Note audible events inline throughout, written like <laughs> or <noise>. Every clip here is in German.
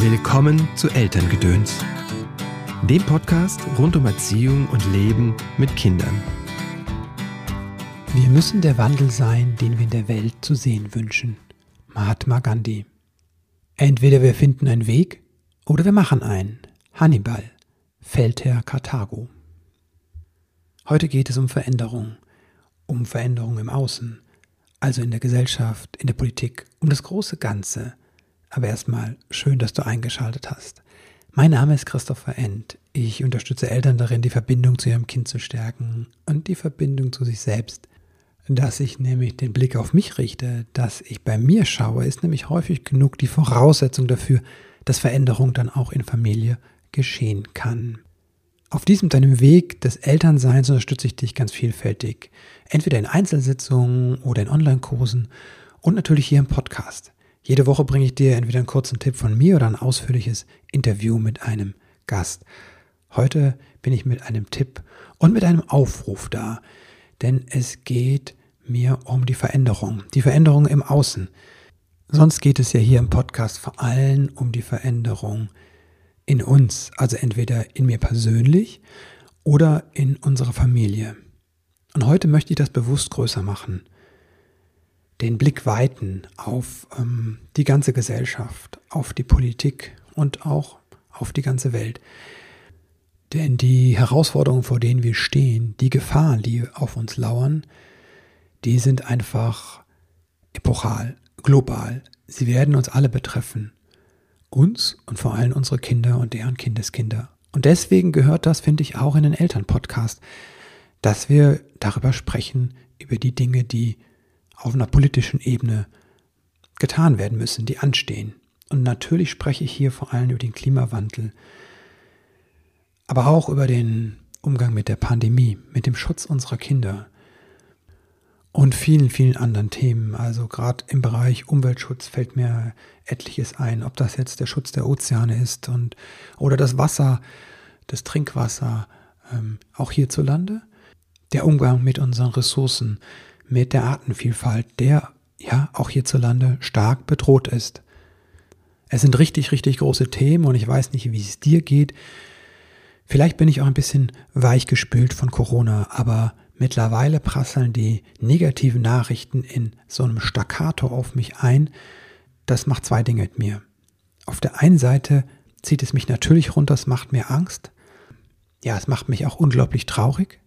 Willkommen zu Elterngedöns, dem Podcast rund um Erziehung und Leben mit Kindern. Wir müssen der Wandel sein, den wir in der Welt zu sehen wünschen. Mahatma Gandhi. Entweder wir finden einen Weg oder wir machen einen. Hannibal, Feldherr Karthago. Heute geht es um Veränderung, um Veränderung im Außen, also in der Gesellschaft, in der Politik, um das große Ganze – aber erstmal schön, dass du eingeschaltet hast. Mein Name ist Christopher End. Ich unterstütze Eltern darin, die Verbindung zu ihrem Kind zu stärken und die Verbindung zu sich selbst. Dass ich nämlich den Blick auf mich richte, dass ich bei mir schaue, ist nämlich häufig genug die Voraussetzung dafür, dass Veränderung dann auch in Familie geschehen kann. Auf diesem deinem Weg des Elternseins unterstütze ich dich ganz vielfältig. Entweder in Einzelsitzungen oder in Online-Kursen und natürlich hier im Podcast. Jede Woche bringe ich dir entweder einen kurzen Tipp von mir oder ein ausführliches Interview mit einem Gast. Heute bin ich mit einem Tipp und mit einem Aufruf da, denn es geht mir um die Veränderung, die Veränderung im Außen. Sonst geht es ja hier im Podcast vor allem um die Veränderung in uns, also entweder in mir persönlich oder in unserer Familie. Und heute möchte ich das bewusst größer machen den Blick weiten auf ähm, die ganze Gesellschaft, auf die Politik und auch auf die ganze Welt. Denn die Herausforderungen, vor denen wir stehen, die Gefahren, die auf uns lauern, die sind einfach epochal, global. Sie werden uns alle betreffen. Uns und vor allem unsere Kinder und deren Kindeskinder. Und deswegen gehört das, finde ich, auch in den Elternpodcast, dass wir darüber sprechen, über die Dinge, die auf einer politischen Ebene getan werden müssen, die anstehen. Und natürlich spreche ich hier vor allem über den Klimawandel, aber auch über den Umgang mit der Pandemie, mit dem Schutz unserer Kinder und vielen, vielen anderen Themen. Also gerade im Bereich Umweltschutz fällt mir etliches ein, ob das jetzt der Schutz der Ozeane ist und oder das Wasser, das Trinkwasser, ähm, auch hierzulande, der Umgang mit unseren Ressourcen, mit der Artenvielfalt, der ja auch hierzulande stark bedroht ist. Es sind richtig, richtig große Themen und ich weiß nicht, wie es dir geht. Vielleicht bin ich auch ein bisschen weichgespült von Corona, aber mittlerweile prasseln die negativen Nachrichten in so einem Staccato auf mich ein. Das macht zwei Dinge mit mir. Auf der einen Seite zieht es mich natürlich runter, es macht mir Angst. Ja, es macht mich auch unglaublich traurig.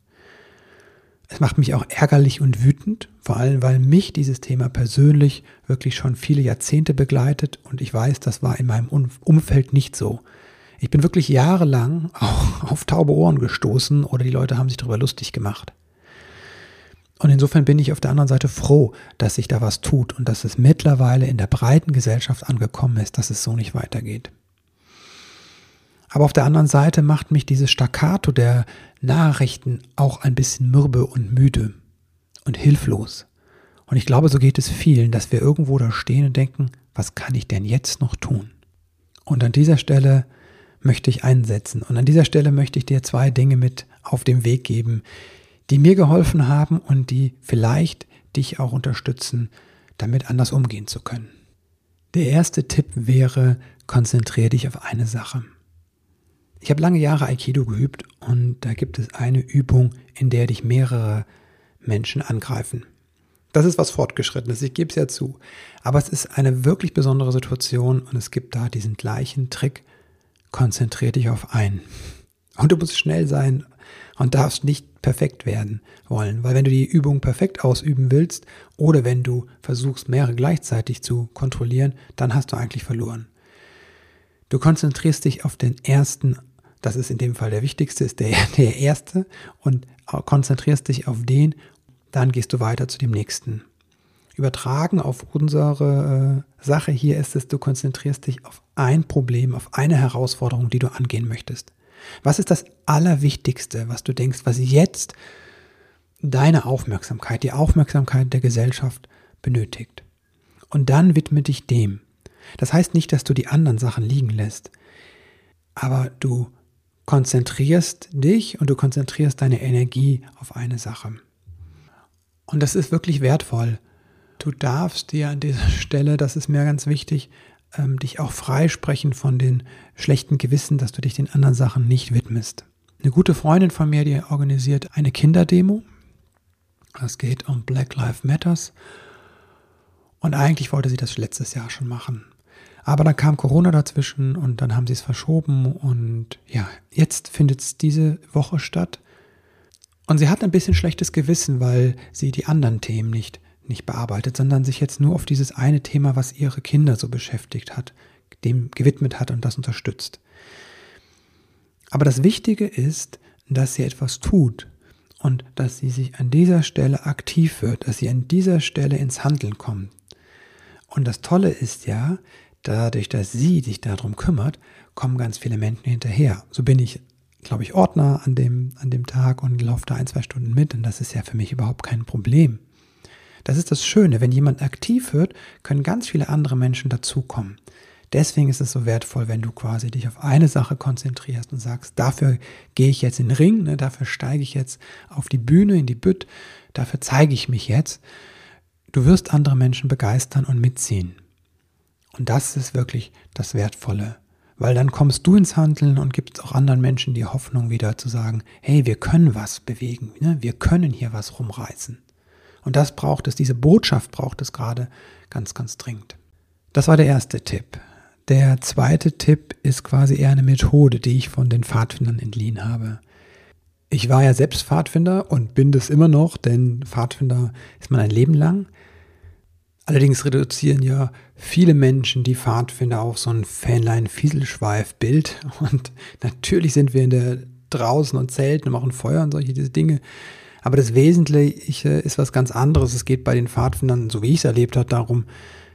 Es macht mich auch ärgerlich und wütend, vor allem weil mich dieses Thema persönlich wirklich schon viele Jahrzehnte begleitet und ich weiß, das war in meinem Umfeld nicht so. Ich bin wirklich jahrelang <laughs> auch auf taube Ohren gestoßen oder die Leute haben sich darüber lustig gemacht. Und insofern bin ich auf der anderen Seite froh, dass sich da was tut und dass es mittlerweile in der breiten Gesellschaft angekommen ist, dass es so nicht weitergeht. Aber auf der anderen Seite macht mich dieses Staccato der Nachrichten auch ein bisschen mürbe und müde und hilflos. Und ich glaube, so geht es vielen, dass wir irgendwo da stehen und denken, was kann ich denn jetzt noch tun? Und an dieser Stelle möchte ich einsetzen. Und an dieser Stelle möchte ich dir zwei Dinge mit auf den Weg geben, die mir geholfen haben und die vielleicht dich auch unterstützen, damit anders umgehen zu können. Der erste Tipp wäre, konzentriere dich auf eine Sache. Ich habe lange Jahre Aikido geübt und da gibt es eine Übung, in der dich mehrere Menschen angreifen. Das ist was Fortgeschrittenes, ich gebe es ja zu. Aber es ist eine wirklich besondere Situation und es gibt da diesen gleichen Trick. Konzentrier dich auf einen. Und du musst schnell sein und darfst nicht perfekt werden wollen, weil wenn du die Übung perfekt ausüben willst oder wenn du versuchst, mehrere gleichzeitig zu kontrollieren, dann hast du eigentlich verloren. Du konzentrierst dich auf den ersten das ist in dem Fall der wichtigste, ist der, <laughs> der erste und konzentrierst dich auf den, dann gehst du weiter zu dem nächsten. Übertragen auf unsere äh, Sache hier ist es, du konzentrierst dich auf ein Problem, auf eine Herausforderung, die du angehen möchtest. Was ist das Allerwichtigste, was du denkst, was jetzt deine Aufmerksamkeit, die Aufmerksamkeit der Gesellschaft benötigt? Und dann widme dich dem. Das heißt nicht, dass du die anderen Sachen liegen lässt, aber du konzentrierst dich und du konzentrierst deine Energie auf eine Sache. Und das ist wirklich wertvoll. Du darfst dir an dieser Stelle, das ist mir ganz wichtig, ähm, dich auch freisprechen von den schlechten Gewissen, dass du dich den anderen Sachen nicht widmest. Eine gute Freundin von mir, die organisiert eine Kinderdemo. Es geht um Black Lives Matters. Und eigentlich wollte sie das letztes Jahr schon machen. Aber dann kam Corona dazwischen und dann haben sie es verschoben und ja, jetzt findet es diese Woche statt. Und sie hat ein bisschen schlechtes Gewissen, weil sie die anderen Themen nicht, nicht bearbeitet, sondern sich jetzt nur auf dieses eine Thema, was ihre Kinder so beschäftigt hat, dem gewidmet hat und das unterstützt. Aber das Wichtige ist, dass sie etwas tut und dass sie sich an dieser Stelle aktiv wird, dass sie an dieser Stelle ins Handeln kommt. Und das Tolle ist ja, dadurch, dass sie sich darum kümmert, kommen ganz viele Menschen hinterher. So bin ich, glaube ich, Ordner an dem, an dem Tag und laufe da ein, zwei Stunden mit und das ist ja für mich überhaupt kein Problem. Das ist das Schöne, wenn jemand aktiv wird, können ganz viele andere Menschen dazukommen. Deswegen ist es so wertvoll, wenn du quasi dich auf eine Sache konzentrierst und sagst, dafür gehe ich jetzt in den Ring, ne, dafür steige ich jetzt auf die Bühne, in die Bütt, dafür zeige ich mich jetzt. Du wirst andere Menschen begeistern und mitziehen. Und das ist wirklich das Wertvolle. Weil dann kommst du ins Handeln und gibst auch anderen Menschen die Hoffnung wieder zu sagen, hey, wir können was bewegen, ne? wir können hier was rumreißen. Und das braucht es, diese Botschaft braucht es gerade ganz, ganz dringend. Das war der erste Tipp. Der zweite Tipp ist quasi eher eine Methode, die ich von den Pfadfindern entliehen habe. Ich war ja selbst Pfadfinder und bin das immer noch, denn Pfadfinder ist man ein Leben lang. Allerdings reduzieren ja viele Menschen die Pfadfinder auf so ein Fähnlein-Fieselschweif-Bild. Und natürlich sind wir in der draußen und zelten und machen Feuer und solche Dinge. Aber das Wesentliche ist was ganz anderes. Es geht bei den Pfadfindern, so wie ich es erlebt habe, darum,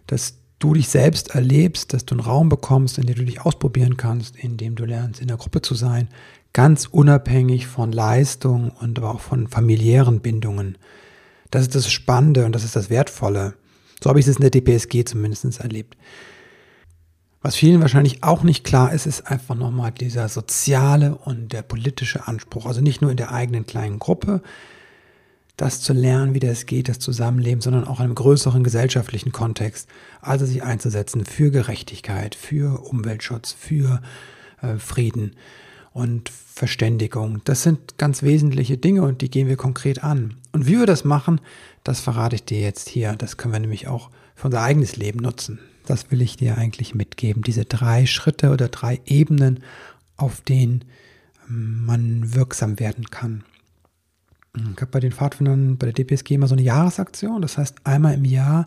dass du dich selbst erlebst, dass du einen Raum bekommst, in dem du dich ausprobieren kannst, in dem du lernst, in der Gruppe zu sein, ganz unabhängig von Leistung und aber auch von familiären Bindungen. Das ist das Spannende und das ist das Wertvolle. So habe ich es in der DPSG zumindest erlebt. Was vielen wahrscheinlich auch nicht klar ist, ist einfach nochmal dieser soziale und der politische Anspruch. Also nicht nur in der eigenen kleinen Gruppe, das zu lernen, wie das geht, das Zusammenleben, sondern auch in einem größeren gesellschaftlichen Kontext. Also sich einzusetzen für Gerechtigkeit, für Umweltschutz, für äh, Frieden und Verständigung. Das sind ganz wesentliche Dinge und die gehen wir konkret an. Und wie wir das machen, das verrate ich dir jetzt hier. Das können wir nämlich auch für unser eigenes Leben nutzen. Das will ich dir eigentlich mitgeben. Diese drei Schritte oder drei Ebenen, auf denen ähm, man wirksam werden kann. Ich habe bei den Pfadfindern, bei der DPSG immer so eine Jahresaktion. Das heißt, einmal im Jahr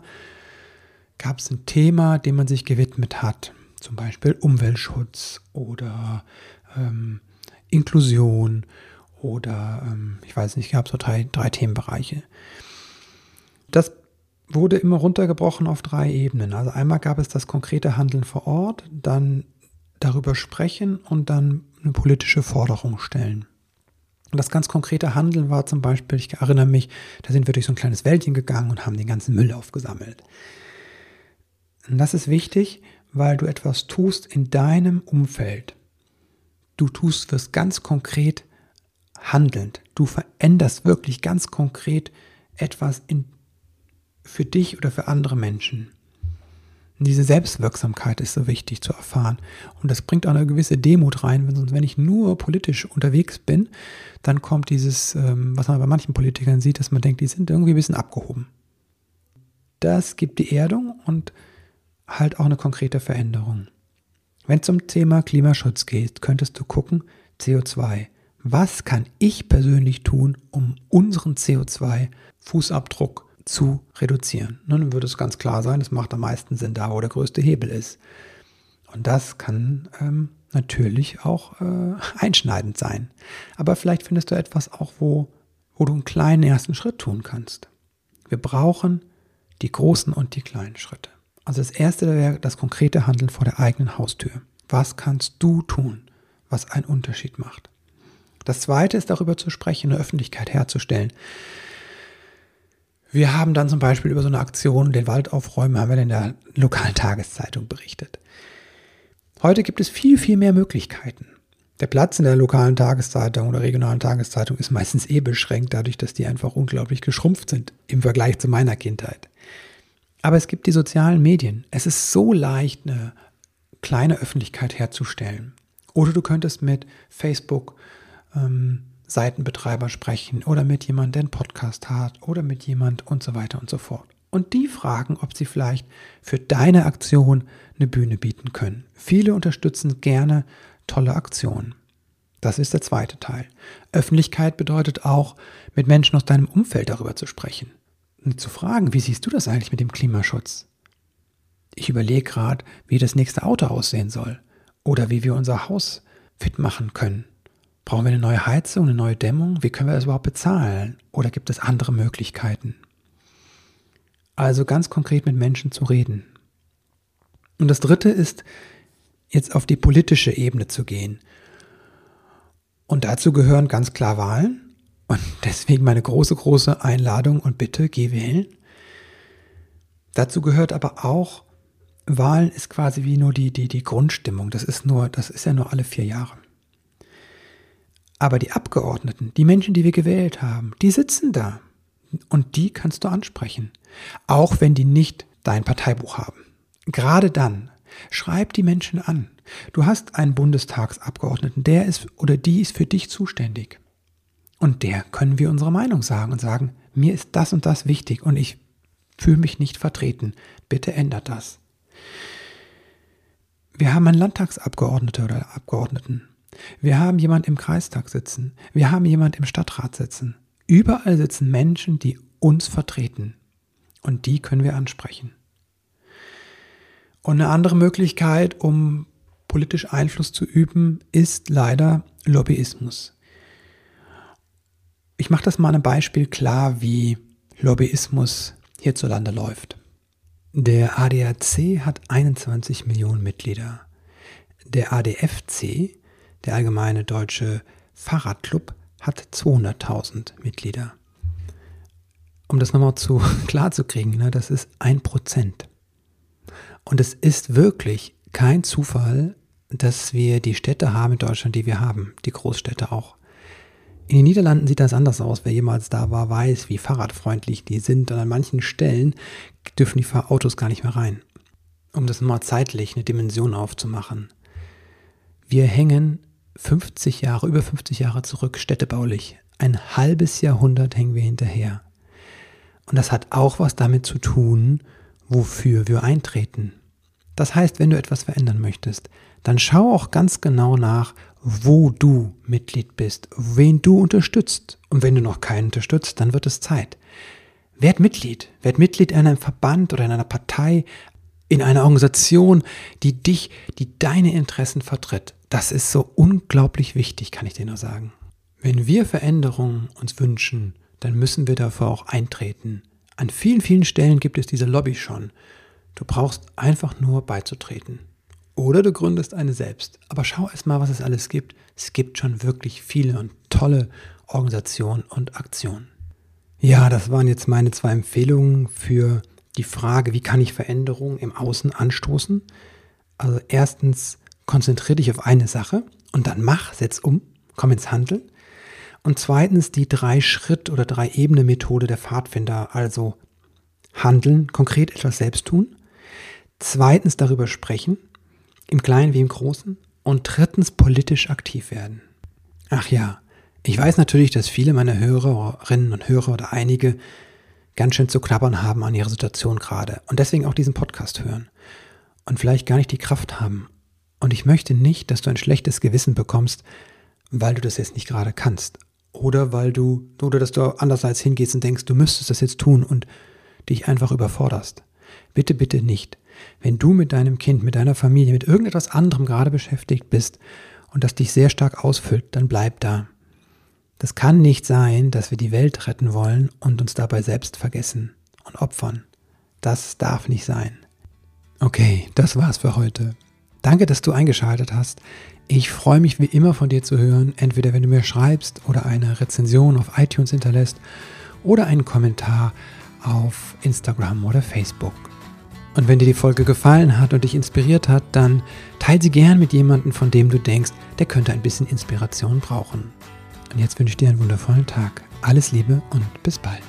gab es ein Thema, dem man sich gewidmet hat. Zum Beispiel Umweltschutz oder ähm, Inklusion oder ähm, ich weiß nicht, gab so drei, drei Themenbereiche. Das wurde immer runtergebrochen auf drei Ebenen. Also einmal gab es das konkrete Handeln vor Ort, dann darüber sprechen und dann eine politische Forderung stellen. Und das ganz konkrete Handeln war zum Beispiel, ich erinnere mich, da sind wir durch so ein kleines Wäldchen gegangen und haben den ganzen Müll aufgesammelt. Und das ist wichtig, weil du etwas tust in deinem Umfeld. Du tust was ganz konkret handelnd. Du veränderst wirklich ganz konkret etwas in, für dich oder für andere Menschen. Und diese Selbstwirksamkeit ist so wichtig zu erfahren. Und das bringt auch eine gewisse Demut rein. Wenn, wenn ich nur politisch unterwegs bin, dann kommt dieses, ähm, was man bei manchen Politikern sieht, dass man denkt, die sind irgendwie ein bisschen abgehoben. Das gibt die Erdung und halt auch eine konkrete Veränderung. Wenn es zum Thema Klimaschutz geht, könntest du gucken, CO2. Was kann ich persönlich tun, um unseren CO2-Fußabdruck zu reduzieren. Nun würde es ganz klar sein, es macht am meisten Sinn da, wo der größte Hebel ist. Und das kann ähm, natürlich auch äh, einschneidend sein. Aber vielleicht findest du etwas auch, wo, wo du einen kleinen ersten Schritt tun kannst. Wir brauchen die großen und die kleinen Schritte. Also das erste wäre das konkrete Handeln vor der eigenen Haustür. Was kannst du tun, was einen Unterschied macht? Das zweite ist darüber zu sprechen, eine Öffentlichkeit herzustellen. Wir haben dann zum Beispiel über so eine Aktion, den Wald aufräumen, haben wir in der lokalen Tageszeitung berichtet. Heute gibt es viel, viel mehr Möglichkeiten. Der Platz in der lokalen Tageszeitung oder regionalen Tageszeitung ist meistens eh beschränkt, dadurch, dass die einfach unglaublich geschrumpft sind im Vergleich zu meiner Kindheit. Aber es gibt die sozialen Medien. Es ist so leicht, eine kleine Öffentlichkeit herzustellen. Oder du könntest mit Facebook ähm, Seitenbetreiber sprechen oder mit jemandem, der einen Podcast hat oder mit jemand und so weiter und so fort. Und die fragen, ob sie vielleicht für deine Aktion eine Bühne bieten können. Viele unterstützen gerne tolle Aktionen. Das ist der zweite Teil. Öffentlichkeit bedeutet auch, mit Menschen aus deinem Umfeld darüber zu sprechen. Und zu fragen, wie siehst du das eigentlich mit dem Klimaschutz? Ich überlege gerade, wie das nächste Auto aussehen soll oder wie wir unser Haus fit machen können. Brauchen wir eine neue Heizung, eine neue Dämmung? Wie können wir das überhaupt bezahlen? Oder gibt es andere Möglichkeiten? Also ganz konkret mit Menschen zu reden. Und das Dritte ist, jetzt auf die politische Ebene zu gehen. Und dazu gehören ganz klar Wahlen. Und <laughs> deswegen meine große, große Einladung und Bitte, geh wählen. Dazu gehört aber auch, Wahlen ist quasi wie nur die, die, die Grundstimmung. Das ist nur, das ist ja nur alle vier Jahre. Aber die Abgeordneten, die Menschen, die wir gewählt haben, die sitzen da. Und die kannst du ansprechen. Auch wenn die nicht dein Parteibuch haben. Gerade dann, schreib die Menschen an. Du hast einen Bundestagsabgeordneten, der ist oder die ist für dich zuständig. Und der können wir unsere Meinung sagen und sagen, mir ist das und das wichtig und ich fühle mich nicht vertreten. Bitte ändert das. Wir haben einen Landtagsabgeordneten oder Abgeordneten. Wir haben jemand im Kreistag sitzen. Wir haben jemand im Stadtrat sitzen. Überall sitzen Menschen, die uns vertreten. Und die können wir ansprechen. Und eine andere Möglichkeit, um politisch Einfluss zu üben, ist leider Lobbyismus. Ich mache das mal einem Beispiel klar, wie Lobbyismus hierzulande läuft. Der ADAC hat 21 Millionen Mitglieder. Der ADFC der Allgemeine Deutsche Fahrradclub hat 200.000 Mitglieder. Um das nochmal zu <laughs> klar ne, das ist ein Prozent. Und es ist wirklich kein Zufall, dass wir die Städte haben in Deutschland, die wir haben, die Großstädte auch. In den Niederlanden sieht das anders aus. Wer jemals da war, weiß, wie fahrradfreundlich die sind. Und an manchen Stellen dürfen die Autos gar nicht mehr rein. Um das mal zeitlich eine Dimension aufzumachen. Wir hängen 50 Jahre, über 50 Jahre zurück, städtebaulich. Ein halbes Jahrhundert hängen wir hinterher. Und das hat auch was damit zu tun, wofür wir eintreten. Das heißt, wenn du etwas verändern möchtest, dann schau auch ganz genau nach, wo du Mitglied bist, wen du unterstützt. Und wenn du noch keinen unterstützt, dann wird es Zeit. Werd Mitglied. Werd Mitglied in einem Verband oder in einer Partei, in einer Organisation, die dich, die deine Interessen vertritt. Das ist so unglaublich wichtig, kann ich dir nur sagen. Wenn wir Veränderungen uns wünschen, dann müssen wir dafür auch eintreten. An vielen, vielen Stellen gibt es diese Lobby schon. Du brauchst einfach nur beizutreten. Oder du gründest eine selbst. Aber schau erst mal, was es alles gibt. Es gibt schon wirklich viele und tolle Organisationen und Aktionen. Ja, das waren jetzt meine zwei Empfehlungen für die Frage, wie kann ich Veränderungen im Außen anstoßen. Also erstens, konzentriere dich auf eine Sache und dann mach, setz um, komm ins Handeln. Und zweitens die Drei-Schritt- oder Drei-Ebene-Methode der Pfadfinder, also handeln, konkret etwas selbst tun. Zweitens darüber sprechen, im Kleinen wie im Großen. Und drittens politisch aktiv werden. Ach ja, ich weiß natürlich, dass viele meiner Hörerinnen und Hörer oder einige ganz schön zu knabbern haben an ihrer Situation gerade und deswegen auch diesen Podcast hören und vielleicht gar nicht die Kraft haben und ich möchte nicht, dass du ein schlechtes Gewissen bekommst, weil du das jetzt nicht gerade kannst. Oder weil du, oder dass du andererseits hingehst und denkst, du müsstest das jetzt tun und dich einfach überforderst. Bitte, bitte nicht. Wenn du mit deinem Kind, mit deiner Familie, mit irgendetwas anderem gerade beschäftigt bist und das dich sehr stark ausfüllt, dann bleib da. Das kann nicht sein, dass wir die Welt retten wollen und uns dabei selbst vergessen und opfern. Das darf nicht sein. Okay, das war's für heute. Danke, dass du eingeschaltet hast. Ich freue mich wie immer von dir zu hören, entweder wenn du mir schreibst oder eine Rezension auf iTunes hinterlässt oder einen Kommentar auf Instagram oder Facebook. Und wenn dir die Folge gefallen hat und dich inspiriert hat, dann teile sie gern mit jemandem, von dem du denkst, der könnte ein bisschen Inspiration brauchen. Und jetzt wünsche ich dir einen wundervollen Tag. Alles Liebe und bis bald.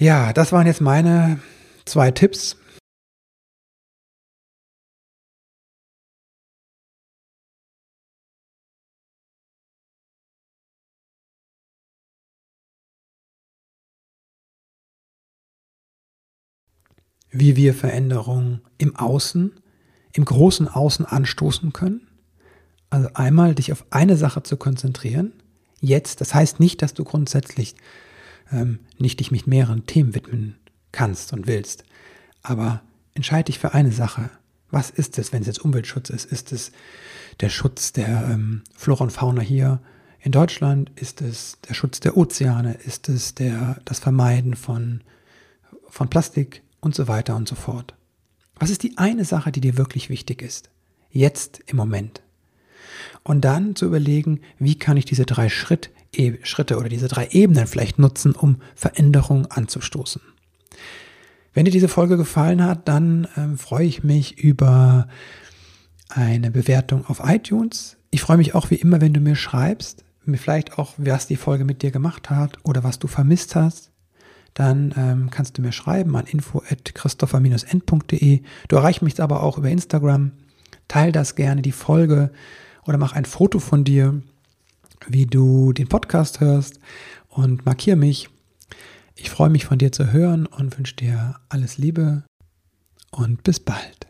Ja, das waren jetzt meine zwei Tipps. wie wir Veränderungen im Außen, im großen Außen anstoßen können. Also einmal dich auf eine Sache zu konzentrieren. Jetzt, das heißt nicht, dass du grundsätzlich ähm, nicht dich mit mehreren Themen widmen kannst und willst. Aber entscheide dich für eine Sache. Was ist es, wenn es jetzt Umweltschutz ist? Ist es der Schutz der ähm, Flora und Fauna hier in Deutschland? Ist es der Schutz der Ozeane? Ist es der, das Vermeiden von, von Plastik und so weiter und so fort? Was ist die eine Sache, die dir wirklich wichtig ist? Jetzt im Moment. Und dann zu überlegen, wie kann ich diese drei Schritt, e Schritte oder diese drei Ebenen vielleicht nutzen, um Veränderungen anzustoßen. Wenn dir diese Folge gefallen hat, dann ähm, freue ich mich über eine Bewertung auf iTunes. Ich freue mich auch wie immer, wenn du mir schreibst, mir vielleicht auch, was die Folge mit dir gemacht hat oder was du vermisst hast. Dann ähm, kannst du mir schreiben an info@christopher-end.de. Du erreichst mich aber auch über Instagram. Teil das gerne die Folge oder mach ein Foto von dir, wie du den Podcast hörst und markiere mich ich freue mich von dir zu hören und wünsche dir alles Liebe und bis bald.